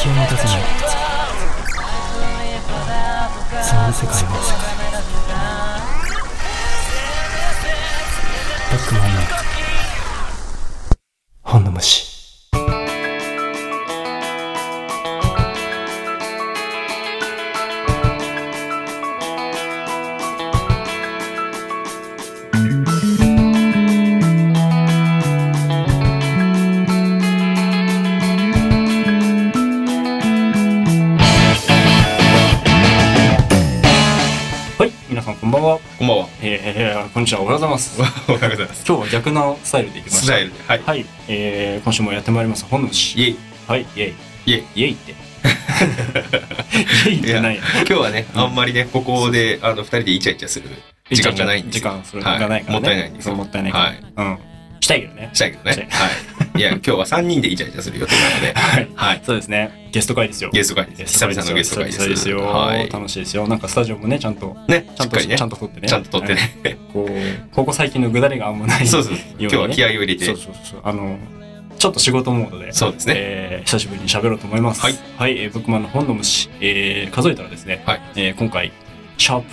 気を持たせない。そんな世界。をバックマンの本の虫。は、おはようございます。おはようございます。今日は逆のスタイルでいきました。スタイルで。はい。はい、えー、今週もやってまいります、本の虫。イェイ。はい、イェイ。イェイ。イェイって。イェイってないや。今日はね、あんまりね、ここで、あの、二人でイチャイチャする時間がないんですよ時間、それがないからね。もったいないんですよ。もったいないから。はい。うん。したいけどね。したいけどね。はい。いや、今日は三人でイチャイチャする予定なので、はい。はい。そうですね。ゲスト会ですよ。ゲスト会です。久々のゲスト会です。ですよ。はい。楽しいですよ。なんかスタジオもね、ちゃんと、ね、ちゃんと、ねちゃ。んと撮ってね。ちゃんと撮ってね。こう、ここ最近のぐだりがあんまない。そうそう。今日は気合を入れてそう。そうそう。あの、ちょっと仕事モードで、そうですね。えー久しぶりに喋ろうと思います。はい。はい、えーブックマンの本の虫、えー数えたらですね、はいえー今回、シャープ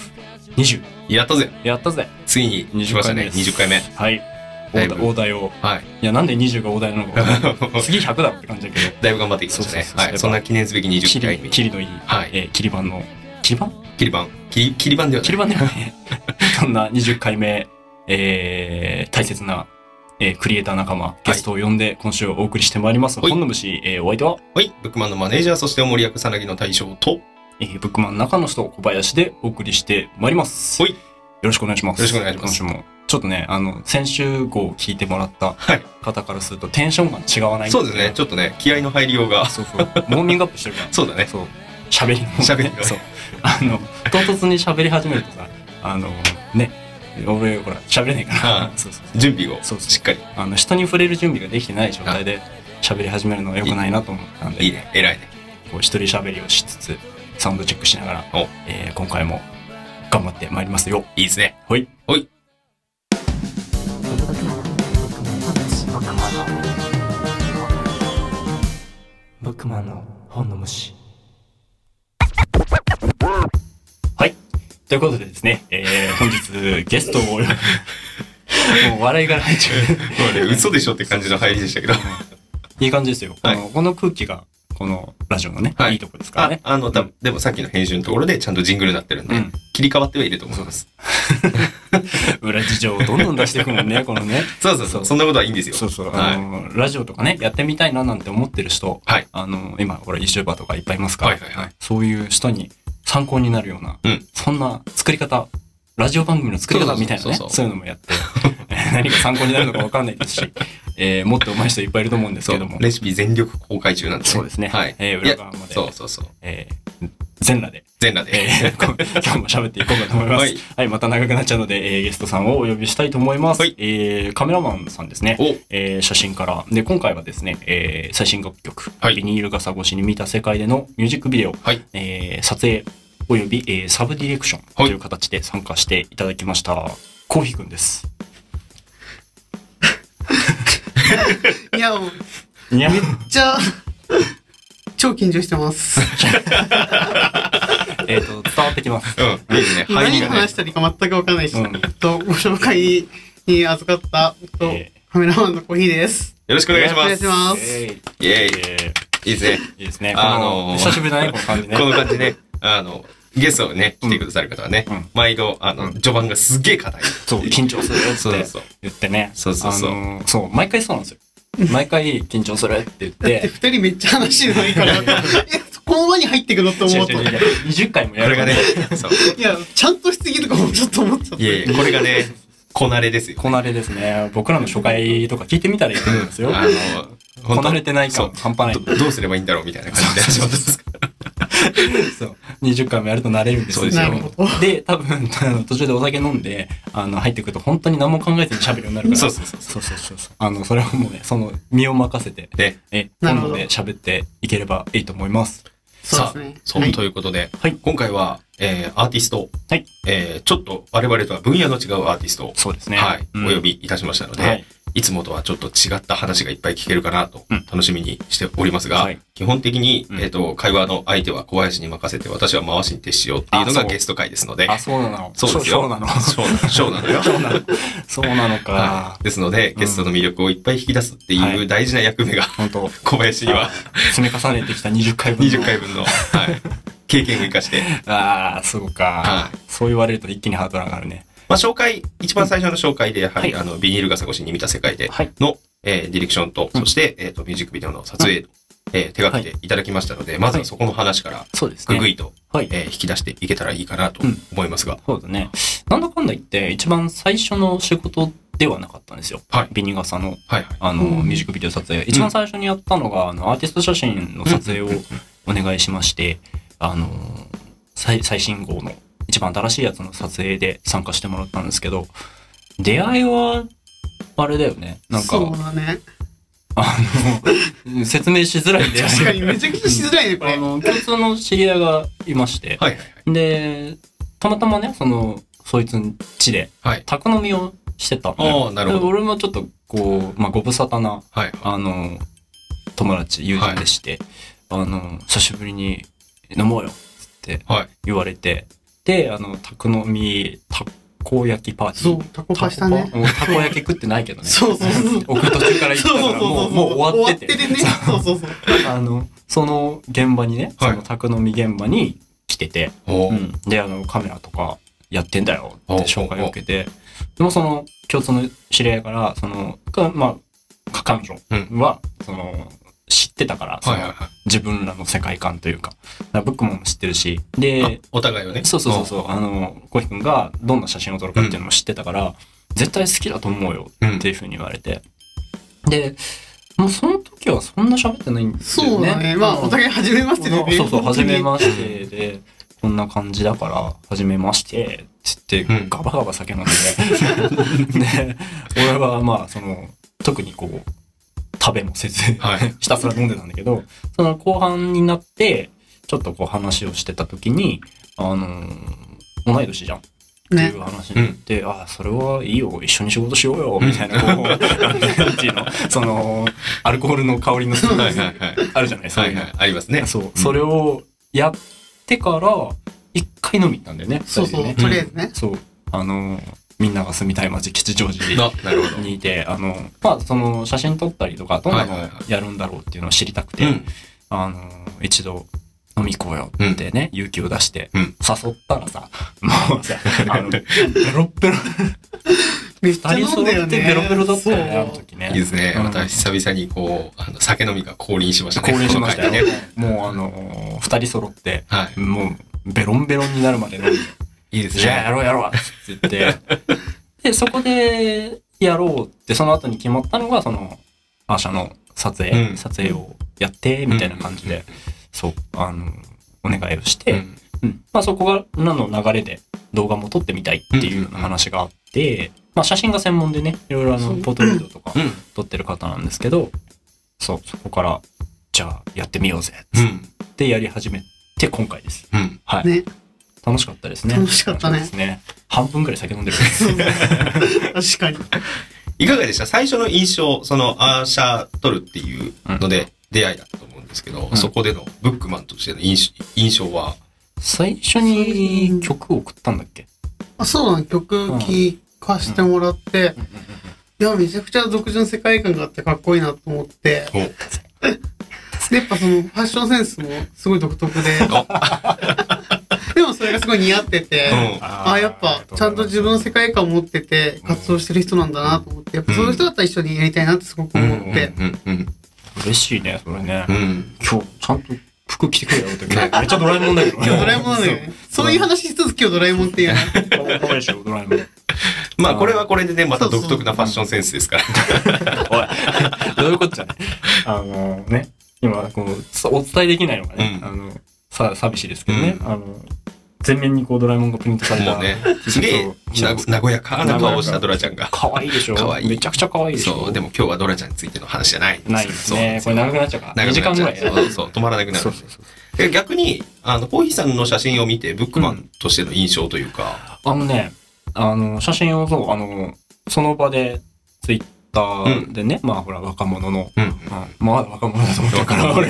20、やったぜ。やったぜ。ついに来ましたね。20 20回目。はい。大台を。はい。いや、なんで20が大台なのか。次100だろって感じだけど、だいぶ頑張ってきましたねはい。そんな記念すべきキ20回リ、目。キリのいい、はい。えー、キリ版の、キリ版切り板。切り、切り板ではない。キリ版ではね、そんな20回目、えー、大切な、えー、クリエイター仲間、ゲストを呼んで今週お送りしてまいります。はい本の虫、えー、お相手は、はい。ブックマンのマネージャー、そしてお森役さなぎの大将と、えー、ブックマン中の人小林でお送りしてまいります。はいよろしくお願いします。よろしくお願いします今週も。ちょっとね、あの、先週号を聞いてもらったはい方からするとテンションが違わない。そうですね。ちょっとね、気合の入りようが。そうそう。モーミングアップしてるから。そうだね。そう。喋りの、喋りのね そう。あの、唐突に喋り始めるとさ、あの、ね、俺、ほら、喋れないから。あ そうそう。準備をそうそうしっかり。あの、人に触れる準備ができてない状態で喋り始めるのは良くないなと思ったんで、いいね。偉いね。こう一人喋りをしつつ、サウンドチェックしながらお、えー今回も頑張ってまいりますよ。いいですね。はい。はい。ブックマンの本の虫ということでですね、えー本日ゲストを もう笑いが入っちゃう。もうね、嘘でしょって感じの入りでしたけど。いい感じですよ。はいこのこの空気が、このラジオのね、はいいいとこですからあね、。あの、多分でもさっきの編集のところでちゃんとジングルになってるんで、うん切り替わってはいると思います。裏事情をどんどん出していくもんね、このね。そうそうそう。そんなことはいいんですよ。そうそう。はいあの、ラジオとかね、やってみたいななんて思ってる人、はい。あの、今、ほら、YouTuber とかいっぱいいますから、はいはいはいそういう人に参考になるような、うんそんな作り方、ラジオ番組の作り方みたいなね、そういうのもやって、何か参考になるのかわかんないですし、えーもっと上手い人いっぱいいると思うんですそけどもう。、レシピ全力公開中なんで、そうですね。はい。えー裏側まで、そうそうそう。えー全裸で、全裸で。えー こ今日も喋っていこうかと思います。ははいい、また長くなっちゃうので、えーゲストさんをお呼びしたいと思います。はいえーカメラマンさんですね。おえー写真から。で、今回はですね、えー最新楽曲、はいビニール傘越しに見た世界でのミュージックビデオ、はい。えー撮影および、えーサブディレクションという形で参加していただきました。コーヒーくんです。いや、めっちゃ、超緊張してます。えっと、伝わってきます。うん。いいですね。入何話。したらいいか全くわかんないし、うんと、ご紹介に預かった、とえカメラマンのコーヒーです。よろしくお願いします。お願いします。えーイェイ。えいいですね。ーいいですね。あの久しぶりだね、この感じね。この感じね。あの、ゲストをね、来てくださる方はねうん、毎度、あの、序盤がすっげえ硬い。そう、緊張するってそうそう。言ってね。そうそうそうあのーそう、毎回そうなんですよ。毎回緊張するって言ってて、二人めっちゃ話のいいから、え、この輪に入ってくのって思うと。違う違う違う20回もやるこれがね、そう。いや、ちゃんとしすぎるかもちょっと思っちゃった。いやいや、これがね、こなれですよ。こなれですね。僕らの初回とか聞いてみたらいいと思うんですよ。あの、こなれてないそう感半端ない。どどうすればいいんだろうみたいな感じで始まったんですから。そう。20回もやると慣れるんですよ。そうですよなるほど。で、多分、途中でお酒飲んで、あの、入ってくると本当に何も考えずに喋るようになるから。そうそうそうそうそうそうそう。あの、それはもうね、その、身を任せて、で、え、なるほど今度で喋っていければいいと思います。そうですね。そう、はいということで、はい今回は、えー、アーティスト、はいえー、ちょっと我々とは分野の違うアーティストを、そうですね。はい、うんお呼びいたしましたので、はい。いつもとはちょっと違った話がいっぱい聞けるかなとうん楽しみにしておりますが、はい基本的に、うんえっ、と、会話の相手は小林に任せて私は回しに徹しようっていうのがゲスト会ですので、あ、そうなの。そうですよ。そうなの。そうなの。そうなのよ。そうなの。そうなのはかい。。ですので、ゲストの魅力をいっぱい引き出すってはいいう大事な役目が本当小林には 積み重ねてきた20回分の。20回分の、はい、経験を生かして、ああ、そうか、はそう言われると一気にハードル上がるね。まあ、紹介、一番最初の紹介で、やはいあの、ビニール傘越しに見た世界ではい。の、えーディレクションと、うんそして、えっ、と、ミュージックビデオの撮影、えー手掛けていただきましたので、まずはそこの話から、そうですね。ぐぐいと、はい。えー引き出していけたらいいかなとうん思いますが、そうだね。なんだかんだ言って、一番最初の仕事ではなかったんですよ。はいビニガサの、はいはい。あの、うんミュージックビデオ撮影。一番最初にやったのが、あの、アーティスト写真の撮影をお願いしまして、あの、最最新号の一番新しいやつの撮影で参加してもらったんですけど、出会いは、あれだよね。なんか、そうだね。あの、説明しづらいんだよね。確かにめちゃくちゃしづらいね、これ。あの、共通の知り合いがいまして、はいはいで、たまたまね、その、そいつん家で、はい。宅飲みをしてたああ、なるほど。で俺もちょっと、こう、まあ、ご無沙汰な、はい。あの、友達、友人でして、あの、久しぶりに飲もうよ、つってはい。言われて、で、あの、宅飲み、たこ焼きパーティー。そう、タコパしたね。もうたこ焼き食ってないけどね。そうそうそう。送る途中から言ったから、もう、もう終わってて。ね。そうそうそう。あの、その現場にね、はいその宅飲み現場に来てて、おーうん。で、あの、カメラとかやってんだよおって紹介を受けて、でもその共通の知り合いから、その、かまあ、彼女は、その、知ってたから、はいはいはい。自分らの世界観というか、だからブックも知ってるし、で、あお互いをね。そうそうそうそう、あの、コヒ君がどんな写真を撮るかっていうのも知ってたから、絶対好きだと思うようん。っていうふうに言われて。で、もうその時はそんな喋ってないんですよね。そうだね。まあ、お互い初めましてでね。そうそう、初めましてで、こんな感じだから、初めまして、つってうん、ガバガバ酒飲んで。で、俺はまあ、その、特にこう、食べもせず、はい ひたすら飲んでたんだけど、その後半になって、ちょっとこう話をしてた時に、あのー同い年じゃんってねいう話になって、ああ、それはいいよ、一緒に仕事しようよ、みたいな、こう、なんていうの、その、アルコールの香りのする、はいはいはい。あるじゃない、そうのはいはい。ありますね。そう、それをやってから、一回飲み行ったんだよね。そうそう、ねとりあえずね。そう。あの、みんなが住みたい街、吉祥寺。にいて、あの、まあ、その、写真撮ったりとか、どんなのやるんだろうっていうのを知りたくて、うん。あの、一度、飲み行こうよってね、勇気を出して、うん誘ったらさ、もうさ、あの、ベロッベロ、めっちゃ二人飲んだよね。揃ってベロベロだったよね、あの時ね。いいですね。うんまた久々にこう、あの、酒飲みが降臨しましたね。降臨しましたよね。もうあの、二人揃って、はい。もう、ベロンベロンになるまで飲んで、いいですじゃあやね。ろうやろうって言って、で、そこでやろうって、その後に決まったのが、その、アーシャの撮影、うん撮影をやって、みたいな感じで、そう、あの、お願いをして、うんうんまあそこが、なの流れで動画も撮ってみたいっていうような話があって、まあ写真が専門でね、いろいろあの、ポートレートとかうん。撮ってる方なんですけど、そう、そこから、じゃあやってみようぜ、つっうん。てやり始めて今回です。うん。はい。ね。楽しかったですね。楽しかったね。ね。半分ぐらい酒飲んでる。確かに。いかがでした？最初の印象、その、アーシャー撮るっていうので、出会いだったと思うんですけど、うん。そこでのブックマンとしての印象印象は、最初に曲を送ったんだっけ？あそうだね。曲聴かしてもらって、いや、めちゃくちゃ独自の世界観があってかっこいいなと思って、お。で、やっぱそのファッションセンスもすごい独特で、がすごい似合ってて、うんああ、やっぱちゃんと自分の世界観を持ってて活動してる人なんだなと思って、やっぱそういう人だったら一緒にやりたいなってすごく思って、うんうん嬉しいね、それねう。ん。今日、ちゃんと服着てくれよって。めっちゃドラえもんだけどね。今日ドラえもんなんだよね。そういう話しつつ今日ドラえもんっていうね。可愛いでしょ、ドラえもん。まあ、これはこれでね、また独特なファッションセンスですから。おい、どういうことじゃね。あのね、今、こう、そお伝えできないのがね、うんあの、さ、寂しいですけどね、うんあの、全面にこうドラえもんがプリントされたもうね、すげえ、な和やかな顔をしたドラちゃんが。可愛いでしょ。可愛い。めちゃくちゃ可愛いでしょ。そう、でも今日はドラちゃんについての話じゃない。んないですね。これ長くなっちゃうから。2時間ぐらい。そうそう、止まらなくなる。そう。そうそう。え逆に、あの、コーヒーさんの写真を見て、ブックマンとしての印象というか、あのね、あの、写真をそう、あの、その場でツイッターでね、まあほら若者の、うん。うんまあ若者だと思ってるから、俺。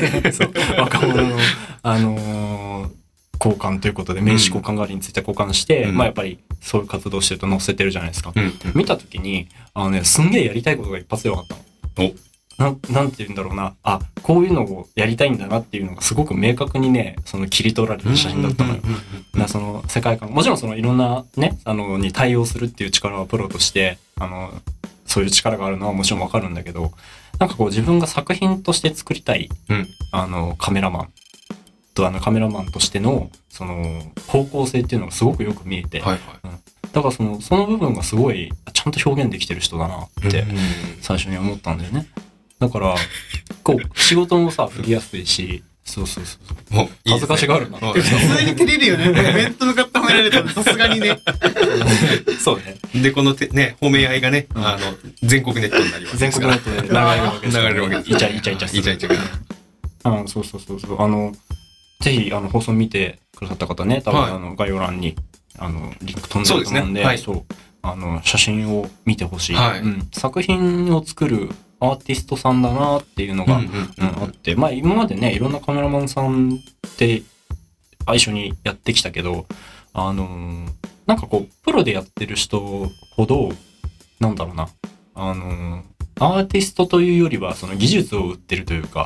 若者の、あのー交換ということで、名刺交換代わりについて交換して、うんまあやっぱりそういう活動してると載せてるじゃないですか。うん。見たときに、あのね、すんげえやりたいことが一発で分かったの。なん、なんて言うんだろうな。あ、こういうのをやりたいんだなっていうのがすごく明確にね、その切り取られる写真だったのよ。だからその世界観、もちろんそのいろんなね、あの、に対応するっていう力はプロとして、あの、そういう力があるのはもちろんわかるんだけど、なんかこう自分が作品として作りたい、うんあの、カメラマンとあのカメラマンとしての、その、方向性っていうのがすごくよく見えて、はいはい。だからその、その部分がすごい、ちゃんと表現できてる人だなって、うん最初に思ったんだよね。だから、こう、仕事もさ、振りやすいし、そうそうそうそう。もう恥ずかしがるなはい普通に照れるよね。面と向かって褒められたらさすがにね。そうね。で、このてね、褒め合いがね、うんあの、全国ネットになります全国ネットで流れるわけです流れるわけですイチャイチャイチャ。イチャイチャがうん、そうそうそうそう。あの、ぜひ、あの、放送見てくださった方ね、多分、はい。あの、概要欄に、あの、リンク飛んでると思うんで、そうね。はい。そう。あの、写真を見てほしい,、はい。うん。作品を作るアーティストさんだなっていうのが、うんあって、まあ今までね、いろんなカメラマンさんって一緒にやってきたけど、あのーなんかこう、プロでやってる人ほど、なんだろうな、あのーアーティストというよりは、その技術を売ってるというか、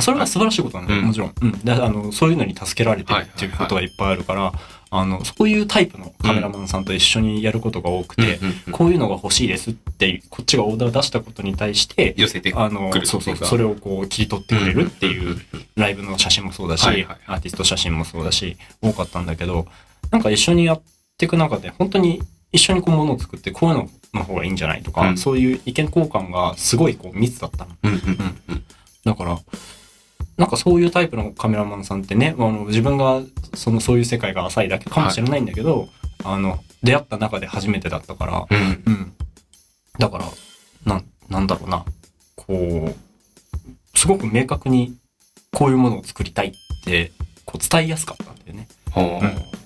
それは素晴らしいことなんだ。よ、うん。もちろん。うん。で、あの、そういうのに助けられてるっていうことがいっぱいあるから、あの、そういうタイプのカメラマンさんと一緒にやることが多くて、うん。こういうのが欲しいですって、こっちがオーダーを出したことに対して、寄せてあのそうそう、それをこう切り取ってくれるっていうライブの写真もそうだし、アーティスト写真もそうだし、多かったんだけど、なんか一緒にやっていく中で、本当に一緒にこう物を作って、こういうのの方がいいんじゃないとか、うんそういう意見交換がすごいこう密だったの。うんうんうんだから、なんかそういうタイプのカメラマンさんってね、あの自分がそのそういう世界が浅いだけかもしれないんだけど、あの、出会った中で初めてだったから、うんうん。だから、なん、なんだろうな。こう、すごく明確にこういうものを作りたいって、こう伝えやすかったんだよね。ほううん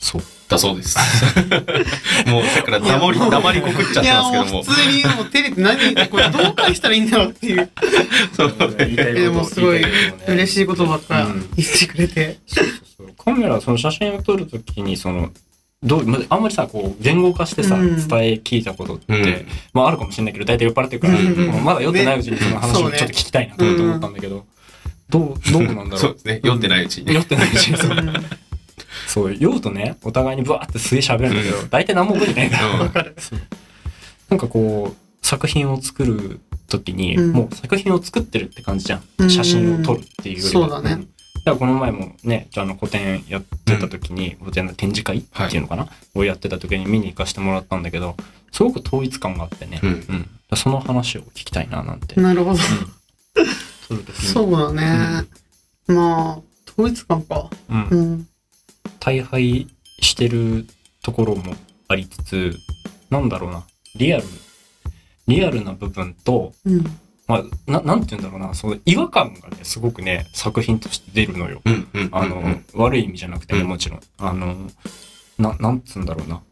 そう。だそうです。もう、だから黙り、黙りこくっちゃっていや、もうますけども。普通にもう照れて何、これどう返したらいいんだろうっていう。そう言いたいことでもすごい嬉しいことばっかうん言ってくれて。そうカメラ、その写真を撮るときに、その、どう、まあんまりさ、こう、言語化してさ、うん伝え聞いたことって、うんまああるかもしれないけど、大体酔っ払ってるから、うんもうまだ酔ってないうちにその話そうねをちょっと聞きたいなと思ったんだけど、どう、どうなんだろう。そうですね。読んでないうちにね。酔ってないうちに そううんそう、酔うとね、お互いにブワーってすげえ喋るんだけど、大体何も覚えてないから。うんわかる。なんかこう、作品を作るときに、うんもう作品を作ってるって感じじゃ。うんん写真を撮るっていうよりは。そうだねんだからこの前もね、じゃああの個展やってた時に、個展の展示会っていうのかな、をやってた時に見に行かせてもらったんだけど、すごく統一感があってね。うんうん。だからその話を聞きたいななんて。なるほど。撮る時にそうだね。まあ、統一感か。うんう。ん。大敗してるところもありつつ、なんだろうな、リアル、リアルな部分と、うん。まあ、ななんて言うんだろうな、その違和感がね、すごくね、作品として出るのよ。うんうん。あの、うん悪い意味じゃなくてね、うんもちろん。あの、な、なんつうんだろうな。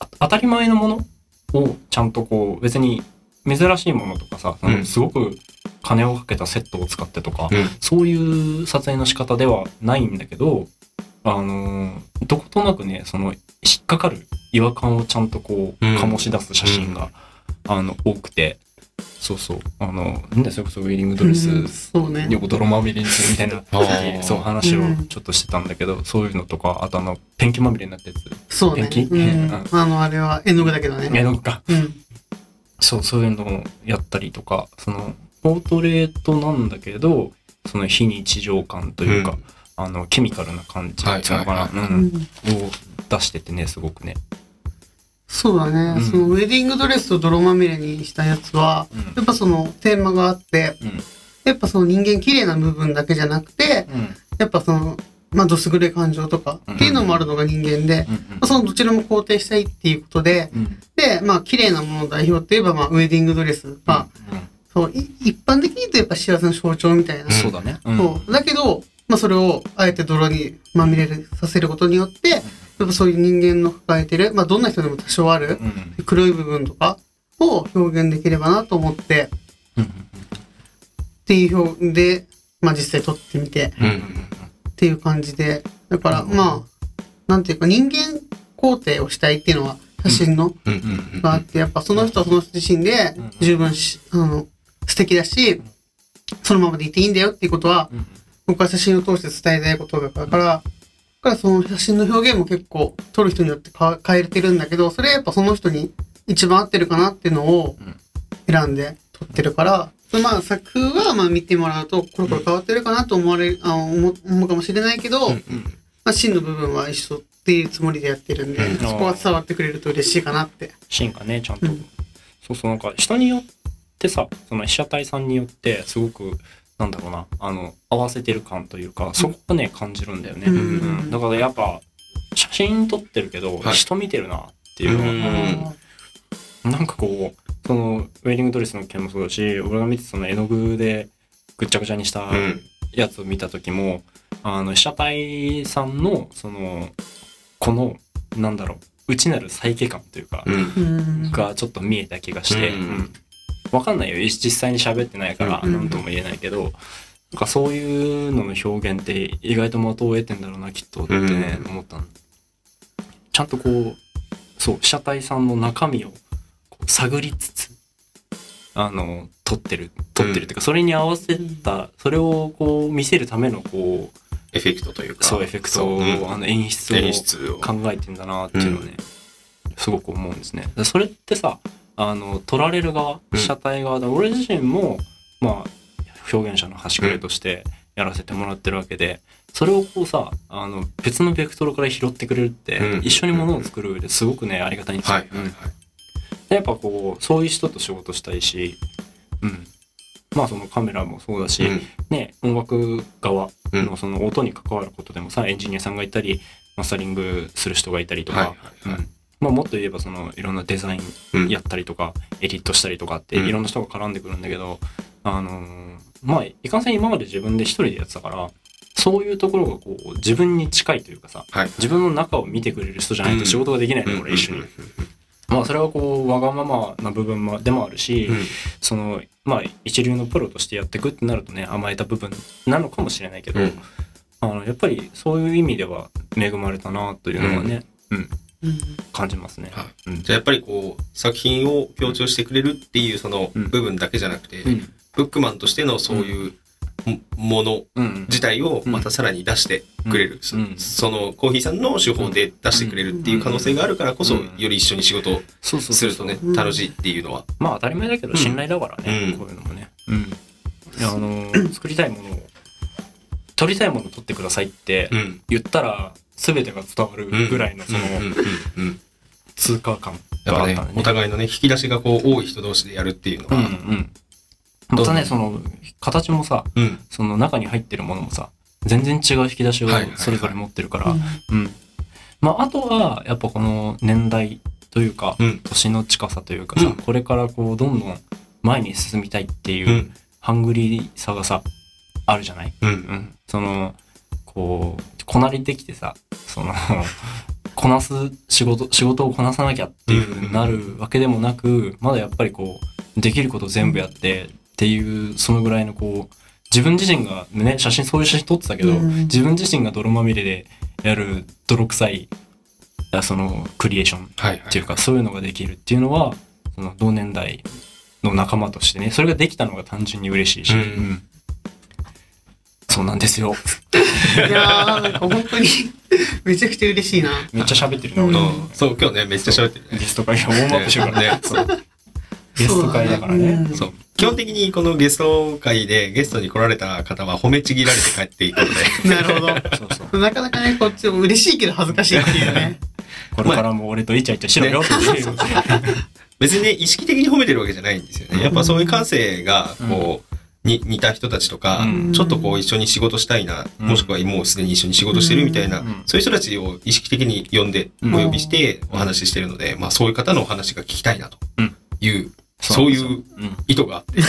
あ当たり前のものをちゃんとこう、別に珍しいものとかさ、あのうんすごく金をかけたセットを使ってとか、うんそういう撮影の仕方ではないんだけど、あのーどことなくね、その、引っかかる違和感をちゃんとこう、うん醸し出す写真が、あの、多くて、そうそう、あの、なんだよそれこそウェディングドレス、うんそうね。横泥まみれにするみたいな そう話をうんちょっとしてたんだけど、そういうのとか、あとあの、ペンキまみれになったやつ。そうね。ペンキ？うんうんあの、あれは絵の具だけどね。絵の具か。うん。そう、そういうのをやったりとか、その、ポートレートなんだけど、その非日常感というか、うんあの、ケミカルな感じはいっていうのかな、はいうんうんを出しててね、すごくね。そうだね、うんそのウェディングドレスと泥まみれにしたやつは、うんやっぱそのテーマがあって、うん。やっぱその人間綺麗な部分だけじゃなくて、うん。やっぱその、まあ、どすぐれ感情とかっていうのもあるのが人間で、うん。まあ、そのどちらも肯定したいっていうことで、うん。で、まあ、綺麗なものの代表って言えば、まあ、ウェディングドレス。まあ、そう、い一般的に言うとやっぱ幸せの象徴みたいな。うんそうだね。うんそう。だけど、まあ、それをあえて泥にまみれるさせることによって、やっぱそういう人間の抱えてる、まあ、どんな人でも多少ある、うん。黒い部分とか、を表現できればなと思って、うん。っていう表で、まあ実際撮ってみて、うん。っていう感じで、だから、まあ、なんていうか人間肯定をしたいっていうのは写真の。があって、やっぱその人はその人自身で十分し、あの、素敵だし、そのままでいていいんだよっていうことは、うん僕は写真を通して伝えたいことだから、だからその写真の表現も結構撮る人によってか変えてるんだけど、それはやっぱその人に一番合ってるかなっていうのをうん選んで撮ってるから、まあ作風はまあ見てもらうと、これこれ変わってるかなと思われる、あ思思うかもしれないけど、うん。まあ芯の部分は一緒っていうつもりでやってるんで、うんそこが伝わってくれると嬉しいかなって。シーンがねちゃんと、うんそうそうなんか人によってさその被写体さんによってすごくなんだろうなあの合わせてる感というかそこをね感じるんだよね、だからやっぱ写真撮ってるけど、はい。人見てるなっていうのは、うん。なんかこうそのウェディングドレスの件もそうだし俺が見てその絵の具でぐっちゃぐちゃにしたうん。やつを見た時も、あの被写体さんのそのこのなんだろう内なるサイケ感というか、がちょっと見えた気がして、わかんないよ。実際に喋ってないからうん何とも言えないけど、なんかそういうのの表現って意外と的を得てんだろうなきっとってね、うん。思ったの。ちゃんとこうそう被写体さんの中身を探りつつあの撮ってる。撮ってるっていうか、それに合わせたそれをこう見せるためのこうエフェクトというか。そうエフェクトを、そううん。あの演出を演出を。考えてんだなっていうのをね、すごく思うんですね。でそれってさあの撮られる側うん被写体側で、俺自身もまあ表現者の端くれとしてやらせてもらってるわけでそれをこうさあの別のベクトルから拾ってくれるって、うん一緒にものを作る上ですごくねありがたいんですよ。はい。はい。はい。でやっぱこうそういう人と仕事したいし、うん、まあそのカメラもそうだし、うんね、音楽側うんのその音に関わることでもさ、エンジニアさんがいたり、マスタリングする人がいたりとか、はいはいはいうんまあもっと言えばそのいろんなデザイうん。ンやったりとか、エディットしたりとかってうん。いろんな人が絡んでくるんだけど、あのーまあいかんせん今まで自分で一人でやってたから、そういうところがこう自分に近いというかさ、はい。自分の中を見てくれる人じゃないと仕事ができないの、俺一緒に。まあそれはこうわがままな部分もでもあるし、うん。そのまあ一流のプロとしてやっていくってなるとね甘えた部分なのかもしれないけど、うん。あのやっぱりそういう意味では恵まれたなというのはね、うん。うん感じますね。はうん。じゃあやっぱりこう、作品を強調してくれるっていうそのうん。部分だけじゃなくて、うん。ブックマンとしてのそういうもものうん自体をまたさらに出してくれる。そのコーヒーさんの手法で出してくれるっていう可能性があるからこそ、うん。より一緒に仕事をするとねう、ん。楽しいっていうのは。まあ当たり前だけど信頼だからね、うん。こういうのもね。うん。あのー作りたいものを撮りたいものを撮ってくださいってうん。言ったら全てが伝わるぐらいのその。通過感やっぱね。お互いのね、引き出しがこう多い人同士でやるっていうのうんうは、ん。またね、その、形もさ、うん。その中に入ってるものもさ、全然違う引き出しをそれぞれ持ってるから、うん。まあ、あとは、やっぱこの年代というか、うん年の近さというかさ、うんこれからこう、どんどん前に進みたいっていう、うん。ハングリーさがさ、あるじゃない？うん。うん。その、こう、こなれてきてさ、その、こなす仕事、仕事をこなさなきゃっていう風になるわけでもなく、まだやっぱりこう、できること全部やってっていう、そのぐらいのこう、自分自身がね、写真、そういう写真撮ってたけど、うん。自分自身が泥まみれでやる泥臭い、あその、クリエーションはいはい。っていうか、そういうのができるっていうのは、その同年代の仲間としてね、それができたのが単純に嬉しいし、うん。うんそうなんですよ。いやー、なんか本当に、めちゃくちゃ嬉しいな。めっちゃ喋ってるな、うん俺うんそう、今日ね、めっちゃ喋ってるね。ゲスト会がウォームアップしようからね。そうゲスト会だからね。そうそう。基本的にこのゲスト会でゲストに来られた方は褒めちぎられて帰っていくので、なるほど。そうそう。なかなかね、こっちも嬉しいけど恥ずかしいっていうね。これからも俺とイチャイチャしろよっていう。別にね、意識的に褒めてるわけじゃないんですよね。やっぱそういう感性が、こう、に似た人たちとか、うん。ちょっとこう一緒に仕事したいな、うん。もしくはもうすでに一緒に仕事してるみたいな、うん。そういう人たちを意識的に呼んで、うん。お呼びしてお話ししてるので、まあそういう方のお話が聞きたいなと。うん。いう、そういううん。意図があって。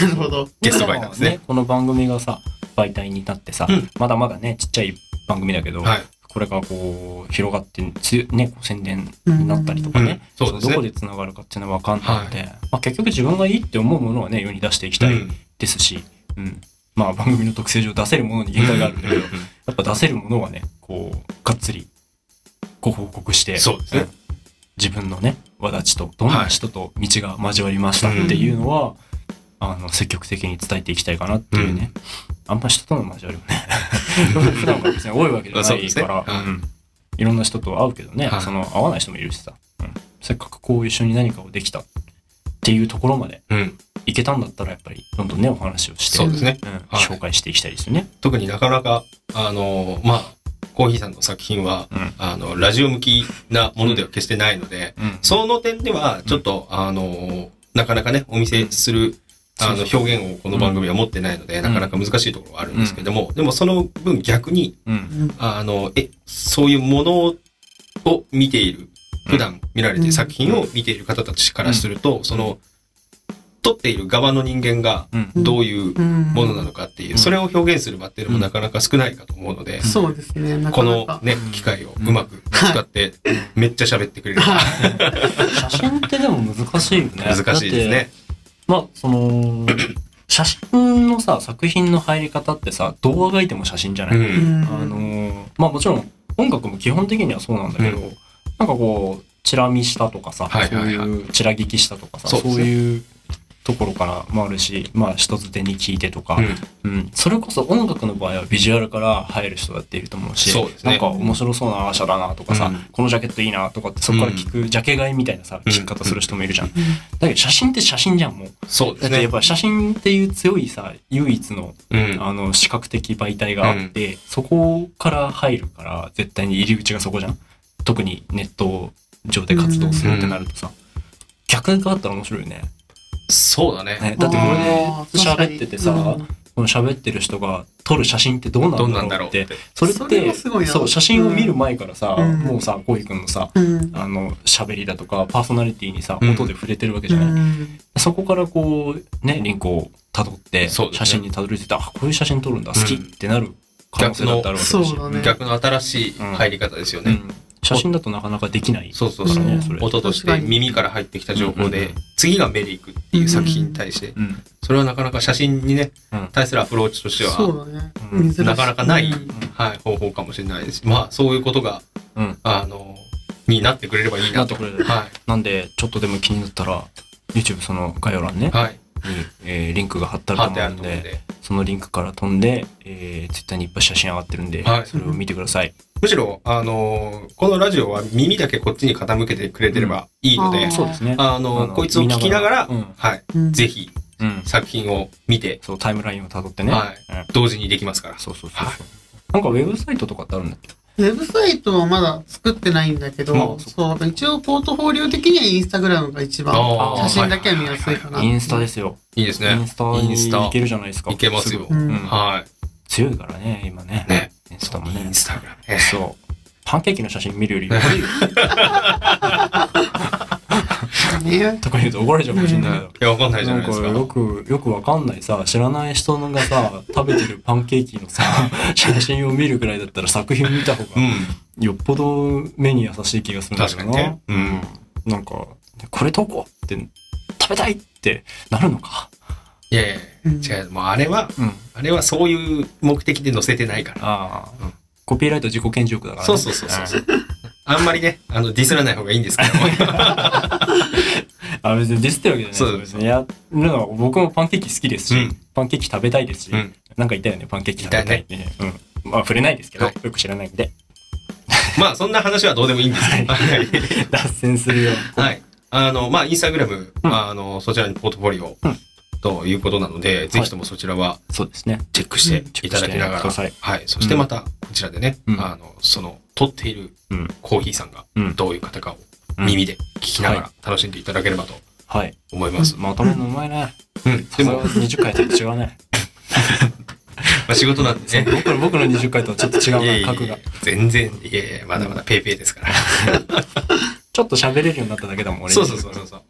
ゲスト会なんですね。この番組がさ、媒体になってさ、うん。まだまだね、ちっちゃい番組だけど、はい。これがこう広がってつねこう宣伝になったりとかね、どこでつながるかっていうのは分かんないので、まあ、結局自分がいいって思うものはね世に出していきたいうん。ですし、うん。まあ番組の特性上出せるものに限界があるんだけど、やっぱ出せるものはねこうがっつりご報告してそうですね。ん。自分のねわだちとどんな人と道が交わりましたってい。うのは、あの積極的に伝えていきたいかなっていうね、あんま人との交わりもね 普段から別に多いわけじゃないから、うん。いろんな人と会うけどね、はい。その会わない人もいるしさ、うん。せっかくこう一緒に何かをできたっていうところまでうん。いけたんだったらやっぱりどんどんねお話をしてそうですね。うんはい。紹介していきたいですよね。特になかなか、あの、まあ、コーヒーさんの作品は、うん。あの、ラジオ向きなものでは決してないので、うんその点では、ちょっと、あの、なかなかね、お見せする、あの、表現をこの番組は持ってないので、なかなか難しいところはあるんですけども、でもその分逆に、うん。あの、え、そういうものを見ている、普段見られて作品を見ている方たちからすると、その、撮っている側の人間がうんどういううんものなのかっていう、うんそれを表現する場っていうのもなかなか少ないかと思うので、そうですね。なこかなか。のね、機会をうまく使って、めっちゃ喋ってくれる。写真ってでも難しいよね。難しいですだって。ね。まあ、その、写真のさ、作品の入り方ってさ、どうあがいても写真じゃない、うん。うんあのーまあもちろん音楽も基本的にはそうなんだけど、うなんかこう、チラ見したとかさ、はいはいはいそういうチラ聞きしたとかさ、そういうところからもあるし、まあ人づてに聞いてとか、うんうん、それこそ音楽の場合はビジュアルから入る人だっていると思うし、そうですねなんか面白そうなアーシャだなとかさ、うんこのジャケットいいなとかってそこから聞く、ジャケ買いみたいなさ、うん聞き方する人もいるじゃん。だけど写真って写真じゃん、もう。そうですねだってやっ。ぱ写真っていう強いさ、唯一のうん。あの、視覚的媒体があって、そこから入るから、絶対に入り口がそこじゃん。特にネット上で活動するってなるとさ、逆があったら面白いよね。そうだね。ねだってこれで喋っててさ、うん。この喋ってる人が撮る写真ってどうなんだろうどんなんだろうっって。て。それっそれてもすごいなそう写真を見る前からさ、うん。もうさこういうくんのさうん。あの喋りだとかパーソナリティにさうん。音で触れてるわけじゃない、うん。そこからこうねリンクを辿って写真にたどり着いて、あこういう写真撮るんだ好きってなる可能性だってあるわけだ逆の新しい入り方ですよね。うん写真だとなかなかできないそうそうそう。それ音として耳から入ってきた情報で、次がメリークっていう作品に対して、うんそれはなかなか写真にね、うん対するアプローチとしては、なかなかないうんはい、方法かもしれないです。まあ、そういうことが、うんあの、になってくれればいいなと。なってくれるはなんでちょっとでも気になったら YouTube その概要欄ね、い。はい。に、えーリンクが貼ってあると思うんでると思うんで。そのリンクから飛んで、えー、Twitter にいっぱい写真上がってるんで、はいそれを見てください。むしろ、あの、このラジオは耳だけこっちに傾けてくれてればいいので、うんそうですね。あの、あのこいつを聞きながら、見ながはい。うんぜひ、うん。作品を見て、そう、タイムラインを辿ってね。はいうん同時にできますから。そうそうそうそう。はいなんかウェブサイトとかってあるんだっけ？ウェブサイトはまだ作ってないんだけあど、そそう、一応ポートフォリオ的にはインスタグラムが一番写真だけは見やすいかな。インスタですよ。いいですね。インスタにインスタいけるじゃないですか。いけますよぐうんは強いからね、今ね。い。ね。インスタもねイン。スタグラムね。そう。パンケーキの写真見るより、悪いよね。とか言うと怒られちゃうかもしれないけど。いや、わかんないじゃないですか。かよく、よくわかんないさ、知らない人がさ、食べてるパンケーキのさ、写真を見るくらいだったら作品見た方が、うん。よっぽど目に優しい気がするんだけどな。ねうんなんか、これどこって、食べたいってなるのか。いやいやうん違う。もうあれは、うん。あれはそういう目的で載せてないから。ああ、うんコピーライト自己顕示欲だからね。そうそうそうそう。あんまりね、あの、ディスらない方がいいんですけど。あ、別にディスってるわけじゃないそう別にやるのは僕もパンケーキ好きですし、うんパンケーキ食べたいですし、うんなんかいたよね、パンケーキ食べたいってね。うん。まあ、触れないですけど、はいよく知らないんで、まあ、そんな話はどうでもいいんですよ。はい。脱線するよ。はい。あの、まあ、インスタグラム、うんあの、そちらにポートフォリオうん、ということなので、ぜひともそちらはそうですね。チェックしていただきながら、チェックしてくださいはい。そしてまた、こちらでね、うんあの、その、撮っているうんコーヒーさんがうん、どういう方かをうん耳で聞きながはら楽しんでいただければとはい。思います。まとめるのうまいね。うん。でも、でも、20回と違うね。まあ、仕事なんでね。僕の、僕の20回とはちょっと違うな、格が。全然、いやいや、まだまだペイペイですから。ちょっと喋れるようになっただけだもん、俺。そうそうそうそう。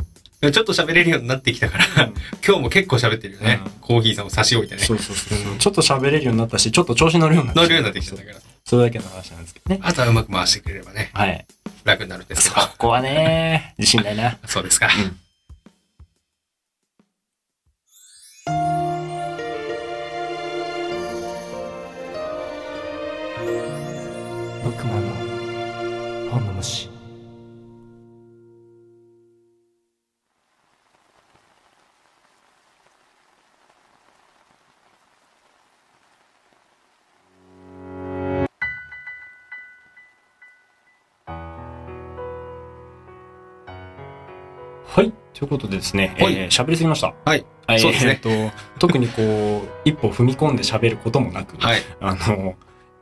ちょっと喋れるようになってきたから、今日も結構喋ってるよね。うんコーヒーさんを差し置いてね。そうそうそう。ちょっと喋れるようになったし、ちょっと調子乗るようになった乗るようになってきちゃったから。それだけの話なんですけどね。あとはうまく回してくれればね、はい。楽になるんですそけど。こはね、自信ないな。そうですか。うん僕もあの本の虫はい。ということでですね、えはいー喋りすぎました。はい。はいそうですねえーっと、特にこう、一歩踏み込んで喋ることもなく、はい。あの、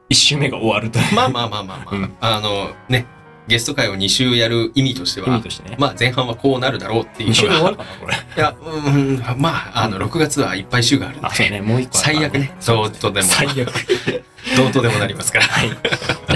一周目が終わるというまあまあまあまあまあ。うんあの、ね、ゲスト会を2週やる意味としてはね。まあ前半はこうなるだろうっていう二週で終わのが。るかな、これ。いや、うん、まあ、あの、6月はいっぱい週があるんでね、最悪ね。どうとでも。最悪。どうとでもなりますから。はい。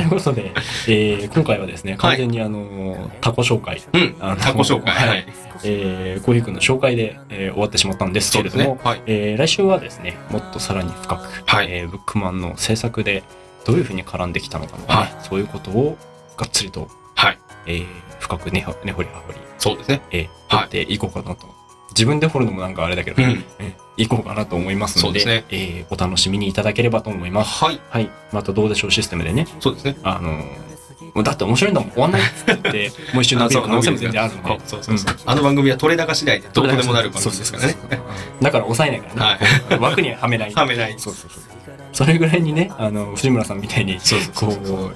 ということで、えー今回はですね、完全にあの、タコ紹介、うん。あのタコ紹介。はいはい。えー、コーヒー君の紹介で、えー終わってしまったんですけれども、ね。はい。えー来週はですね、もっとさらに深く、はいえーブックマンの制作でどういうふうに絡んできたのかとかね、はいそういうことをがっつりと、はい。えー深くね、根掘り葉掘り、そうですね。えーはい掘っていこうかなと。自分で掘るのもなんかあれだけど、うんえーいこうかなと思いますので、ねえーお楽しみにいただければと思います。はい。はい。またどうでしょうシステムでね、そうですね。あのーもうだって面白いんだもん終わんないっつって もう一瞬伸びる可能性も全然あるので。そうそうそう。あの番組は取れ高次第でどうとでもなる番組ですからね。だから抑えないからね。はい。枠にはめない。はめない。そうそうそう。それぐらいにね、あの、藤村さんみたいに、こう、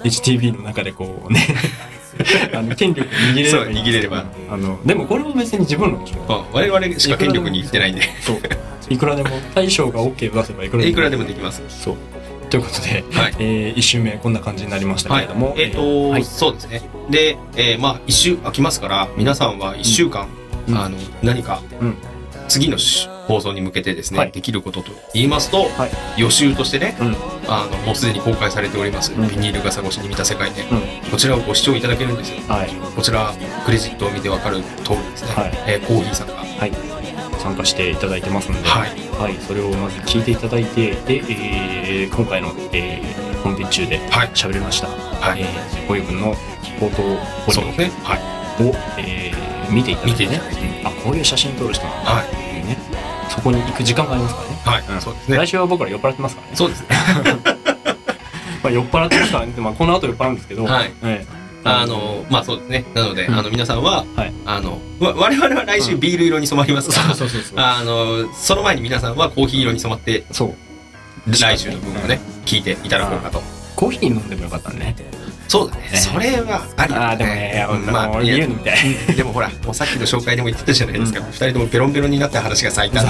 HTV の中でこうね、あの、権力握れればいいんですけどそう握れれば。あの、でもこれも別に自分のでしょ。まあ我々しか権力に行ってないんで、そう。いくらでも、大将が OK 出せばいくらでも。いくらでもできます。そう。ということで、はい。えー、一周目こんな感じになりましたけはいれども、。えっと、はい。そうですね。で、えーまあ、一週空きますから、皆さんは一週間、うんあの、何かうん、次のし放送に向けてですね、はいできることと言いますと、はい予習としてね、うん。あの、もうすでに公開されております、うんビニール傘越しに見た世界で、うん。こちらをご視聴いただけるんですよ。はい。こちら、クレジットを見てわかる通りですね、はいえーコーヒーさんが、はい。参加していただいてますので、はい。はい、それをまず聞いていただいて、で、えー今回の、えー本編中ではい。喋りました、はい。えー、小遊君の冒頭ポリそうですね。はい。を、えー見ていただいて、ね、見ていただいてあ、こういう写真撮る人なんだはい。そこに行く時間がありますからね。はい。うんそうですね。来週は僕ら酔っ払ってますからね。そうですね。まあ、酔っ払ってますからね。まあ、この後酔っ払うんですけど、はい。ええあの、まあそうですね。なので、うんあの、皆さんは、はいあの、わ我々は来週ビール色に染まりますから、そうそうそうそう。あの、その前に皆さんはコーヒー色に染まって、そう。来週の分をね、聞いていただこうかと。コーヒー飲んでもよかったね。そうだね。ねそれはありだああ、でもね、うんまあ、言うのみたい。でもほら、もうさっきの紹介でも言ってたじゃないですか。う二人ともペロンペロンになった話が咲いた。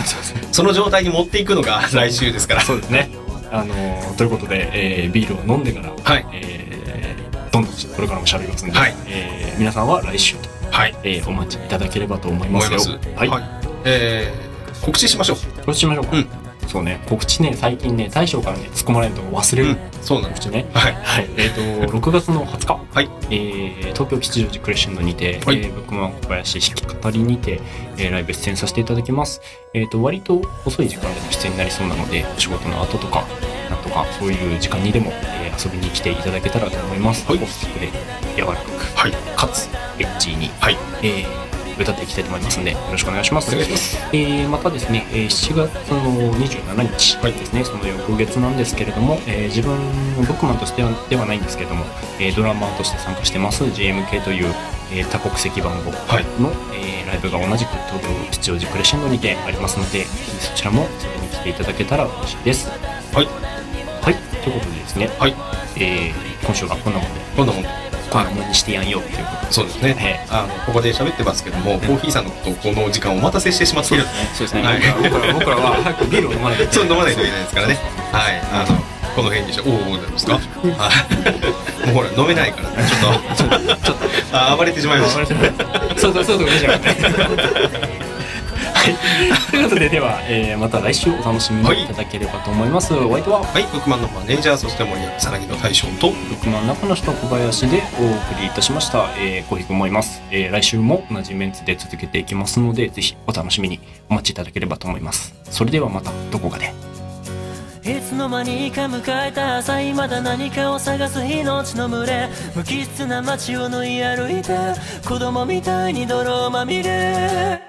その状態に持っていくのが来週ですから。そうですね。あのーということで、えービールを飲んでから、はい。えーどんどんこれからも喋りますので、はいえー皆さんは来週と、はい。えーお待ちいただければと思いますよ。はい。はい。えー、告知しましょう。どうしましょうか。うんそうね、告知ね、最近ね、大将からね、突っ込まれると忘れる。うん。そうなんです。ね。はい。はい。えっ、と、6月の20日。はい。えー東京吉祥寺クレッシェンドにて、はいえー、ブックマン小林弾き語りにて、えーライブ出演させていただきます。えっ、と、割と遅い時間での出演になりそうなので、お仕事の後とか、なんとか、そういう時間にでも、えー遊びに来ていただけたらと思います。はいオフ曲で柔らかく、はい。かつ、エッジーに、はい。えー歌っていきたいと思いますので、よろしくお願いします。お。えーまたですね、えー7月の27日ですね、その翌月なんですけれども、えー自分、ブックマンとしてはではないんですけれども、えードラマーとして参加してます JMK という、えー多国籍バンドの、はいえーライブが同じく東京吉祥寺クレッシェンドにてありますので、そちらも遊びに来ていただけたら嬉しいです。はい。はい、ということでですね、はい。えー今週はこんなもんで、こんなもん。こんなもんにしてやんよっていうことそうですね。で、あの、ここで喋ってますけども、コーヒーさんのことをこの時間お待たせしてしまっている。そうですね、はい僕らは早くビールを飲まないといけないそう飲まないといけないですからね。はい。あの、この辺にしよう。おお、ですかはい。もうほら、飲めないからね。ちょっと、ちょっと、あ暴れてしまいました。そうそうそうそう。はい、ということででは、えーまた来週お楽しみにい。ただければと思います、お相手は？はい、ブックマンのマネージャー、そして森山さなぎの大将と、ブックマン中の人小林でお送りいたしました、えー、コーヒーくんもいます、えー来週も同じメンツで続けていきますのでぜひお楽しみにお待ちいただければと思います。それではまたどこかで。いつの間にか迎えた朝まだ何かを探す命の群れ。無機質な街を縫い歩いて子供みたいに泥まみれ